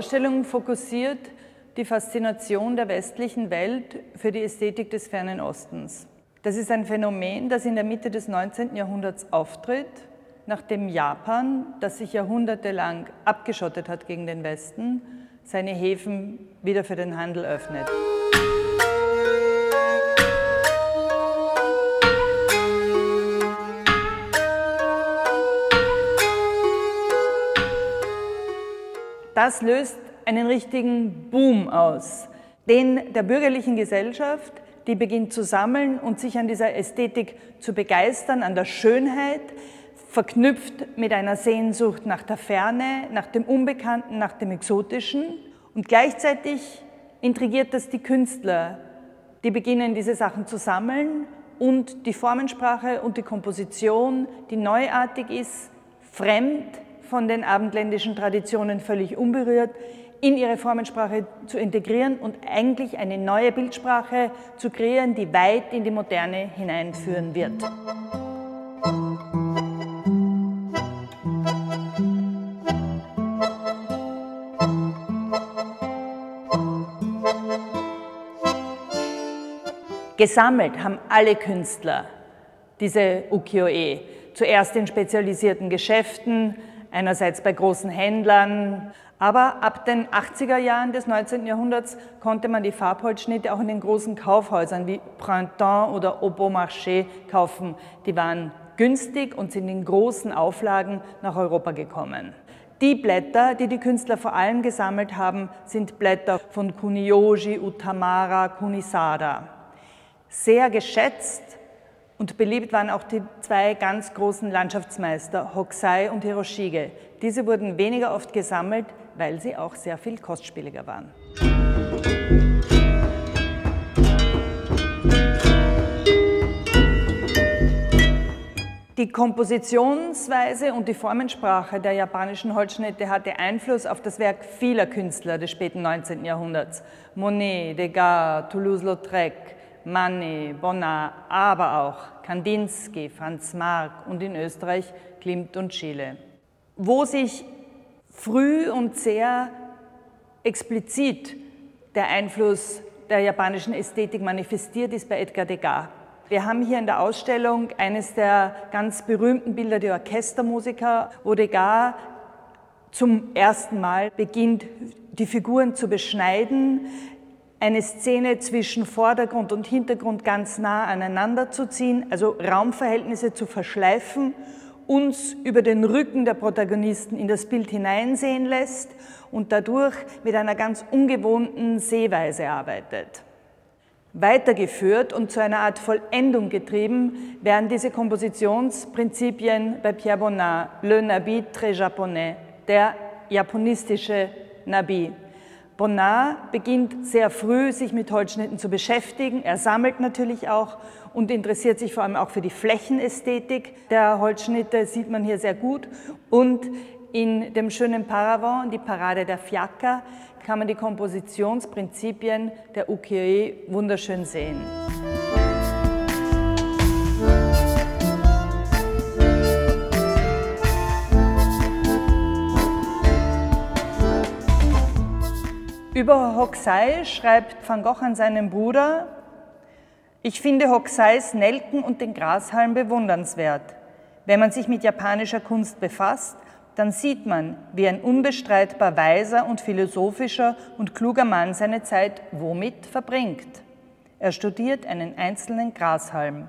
Ausstellung fokussiert die Faszination der westlichen Welt für die Ästhetik des fernen Ostens. Das ist ein Phänomen, das in der Mitte des 19. Jahrhunderts auftritt, nachdem Japan, das sich jahrhundertelang abgeschottet hat gegen den Westen, seine Häfen wieder für den Handel öffnet. Das löst einen richtigen Boom aus, den der bürgerlichen Gesellschaft, die beginnt zu sammeln und sich an dieser Ästhetik zu begeistern, an der Schönheit, verknüpft mit einer Sehnsucht nach der Ferne, nach dem Unbekannten, nach dem Exotischen. Und gleichzeitig intrigiert das die Künstler, die beginnen diese Sachen zu sammeln und die Formensprache und die Komposition, die neuartig ist, fremd, von den abendländischen Traditionen völlig unberührt, in ihre Formensprache zu integrieren und eigentlich eine neue Bildsprache zu kreieren, die weit in die Moderne hineinführen wird. Gesammelt haben alle Künstler diese Ukiyo-e. Zuerst in spezialisierten Geschäften, einerseits bei großen Händlern, aber ab den 80er Jahren des 19. Jahrhunderts konnte man die Farbholzschnitte auch in den großen Kaufhäusern wie Printemps oder Au Marché kaufen. Die waren günstig und sind in großen Auflagen nach Europa gekommen. Die Blätter, die die Künstler vor allem gesammelt haben, sind Blätter von Kuniyoshi, Utamara, Kunisada. Sehr geschätzt und beliebt waren auch die zwei ganz großen Landschaftsmeister, Hokusai und Hiroshige. Diese wurden weniger oft gesammelt, weil sie auch sehr viel kostspieliger waren. Die Kompositionsweise und die Formensprache der japanischen Holzschnitte hatte Einfluss auf das Werk vieler Künstler des späten 19. Jahrhunderts. Monet, Degas, Toulouse-Lautrec, Manet, Bonnat, aber auch Kandinsky, Franz Marc und in Österreich Klimt und Schiele. Wo sich früh und sehr explizit der Einfluss der japanischen Ästhetik manifestiert ist bei Edgar Degas. Wir haben hier in der Ausstellung eines der ganz berühmten Bilder, die Orchestermusiker, wo Degas zum ersten Mal beginnt, die Figuren zu beschneiden, eine Szene zwischen Vordergrund und Hintergrund ganz nah aneinander zu ziehen, also Raumverhältnisse zu verschleifen, uns über den Rücken der Protagonisten in das Bild hineinsehen lässt und dadurch mit einer ganz ungewohnten Sehweise arbeitet. Weitergeführt und zu einer Art Vollendung getrieben werden diese Kompositionsprinzipien bei Pierre Bonnat, Le Nabi très japonais, der japonistische Nabi. Bonnat beginnt sehr früh, sich mit Holzschnitten zu beschäftigen. Er sammelt natürlich auch und interessiert sich vor allem auch für die Flächenästhetik der Holzschnitte, sieht man hier sehr gut. Und in dem schönen Paravent, die Parade der Fiaker, kann man die Kompositionsprinzipien der Ukiyo-e wunderschön sehen. Über Hokusai schreibt Van Gogh an seinen Bruder, ich finde Hokusais Nelken und den Grashalm bewundernswert. Wenn man sich mit japanischer Kunst befasst, dann sieht man, wie ein unbestreitbar weiser und philosophischer und kluger Mann seine Zeit womit verbringt. Er studiert einen einzelnen Grashalm.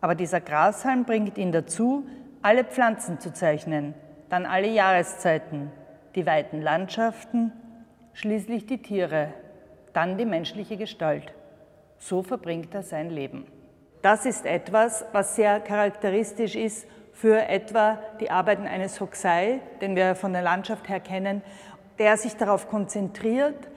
Aber dieser Grashalm bringt ihn dazu, alle Pflanzen zu zeichnen, dann alle Jahreszeiten, die weiten Landschaften, schließlich die Tiere, dann die menschliche Gestalt. So verbringt er sein Leben. Das ist etwas, was sehr charakteristisch ist für etwa die Arbeiten eines Hokusai, den wir von der Landschaft her kennen, der sich darauf konzentriert,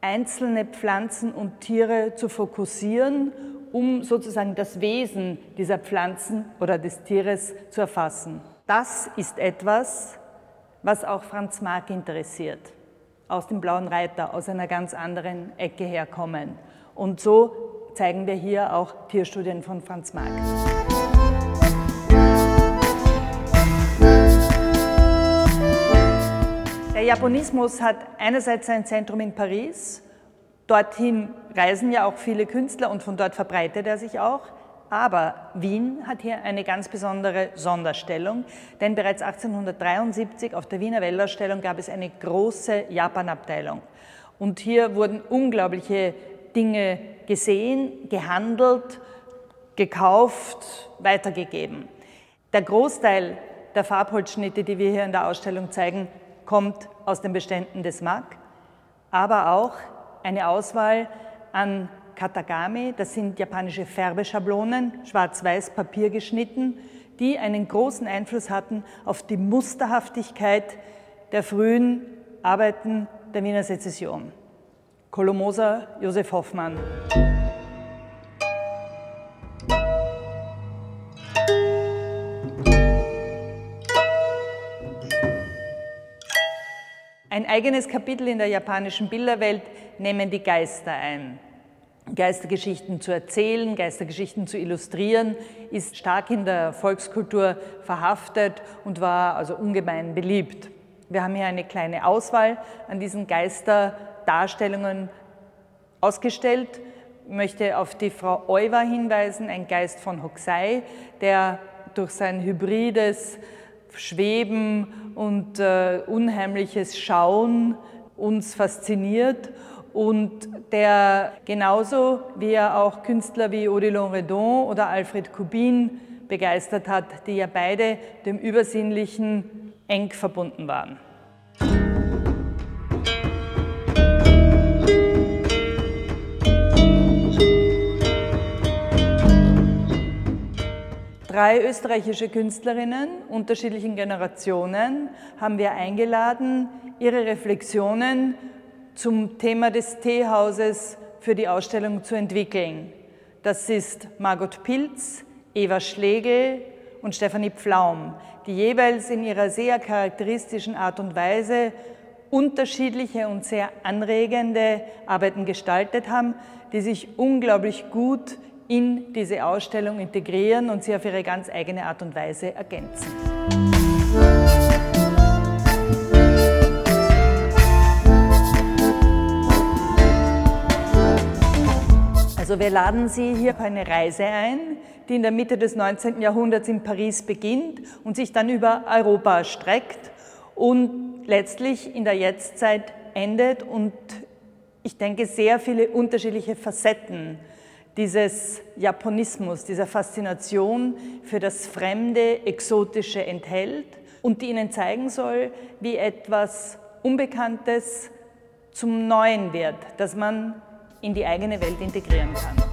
einzelne Pflanzen und Tiere zu fokussieren, um sozusagen das Wesen dieser Pflanzen oder des Tieres zu erfassen. Das ist etwas, was auch Franz Marc interessiert aus dem Blauen Reiter, aus einer ganz anderen Ecke herkommen. Und so zeigen wir hier auch Tierstudien von Franz Marc. Der Der Japonismus hat einerseits sein Zentrum in Paris. Dorthin reisen ja auch viele Künstler und von dort verbreitet er sich auch. Aber Wien hat hier eine ganz besondere Sonderstellung, denn bereits 1873 auf der Wiener Weltausstellung gab es eine große Japan-Abteilung. Und hier wurden unglaubliche Dinge gesehen, gehandelt, gekauft, weitergegeben. Der Großteil der Farbholzschnitte, die wir hier in der Ausstellung zeigen, kommt aus den Beständen des MAG, aber auch eine Auswahl an Katagami, das sind japanische Färbeschablonen, schwarz-weiß Papier geschnitten, die einen großen Einfluss hatten auf die Musterhaftigkeit der frühen Arbeiten der Wiener Sezession. Kolomoser Josef Hoffmann. Ein eigenes Kapitel in der japanischen Bilderwelt nehmen die Geister ein. Geistergeschichten zu erzählen, Geistergeschichten zu illustrieren, ist stark in der Volkskultur verhaftet und war also ungemein beliebt. Wir haben hier eine kleine Auswahl an diesen Geisterdarstellungen ausgestellt. Ich möchte auf die Frau Euwa hinweisen, ein Geist von Hokusai, der durch sein hybrides Schweben und äh, unheimliches Schauen uns fasziniert und der genauso wie er auch Künstler wie Odilon Redon oder Alfred Kubin begeistert hat, die ja beide dem Übersinnlichen eng verbunden waren. Drei österreichische Künstlerinnen unterschiedlichen Generationen haben wir eingeladen, ihre Reflexionen zum Thema des Teehauses für die Ausstellung zu entwickeln. Das ist Margot Pilz, Eva Schlegel und Stefanie Pflaum, die jeweils in ihrer sehr charakteristischen Art und Weise unterschiedliche und sehr anregende Arbeiten gestaltet haben, die sich unglaublich gut in diese Ausstellung integrieren und sie auf ihre ganz eigene Art und Weise ergänzen. Also wir laden Sie hier auf eine Reise ein, die in der Mitte des 19. Jahrhunderts in Paris beginnt und sich dann über Europa streckt und letztlich in der Jetztzeit endet und ich denke sehr viele unterschiedliche Facetten dieses Japonismus, dieser Faszination für das Fremde, Exotische enthält und die ihnen zeigen soll, wie etwas Unbekanntes zum Neuen wird, das man in die eigene Welt integrieren kann.